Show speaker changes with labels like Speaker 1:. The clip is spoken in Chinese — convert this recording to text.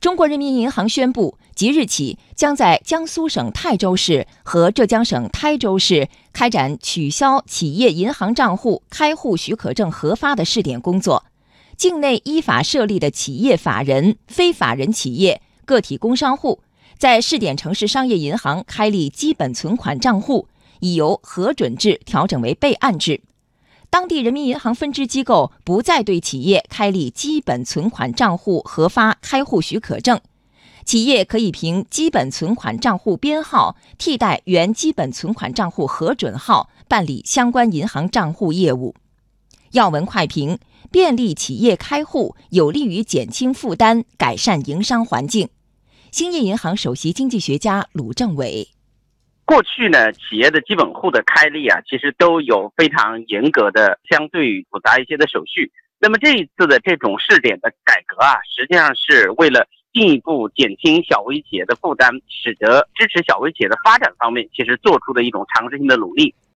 Speaker 1: 中国人民银行宣布，即日起将在江苏省泰州市和浙江省台州市开展取消企业银行账户开户许可证核发的试点工作。境内依法设立的企业法人、非法人企业、个体工商户，在试点城市商业银行开立基本存款账户，已由核准制调整为备案制。当地人民银行分支机构不再对企业开立基本存款账户核发开户许可证，企业可以凭基本存款账户编号替代原基本存款账户核准号办理相关银行账户业务。要闻快评：便利企业开户，有利于减轻负担，改善营商环境。兴业银行首席经济学家鲁政委。
Speaker 2: 过去呢，企业的基本户的开立啊，其实都有非常严格的、相对复杂一些的手续。那么这一次的这种试点的改革啊，实际上是为了进一步减轻小微企业的负担，使得支持小微企业的发展方面，其实做出的一种尝试性的努力。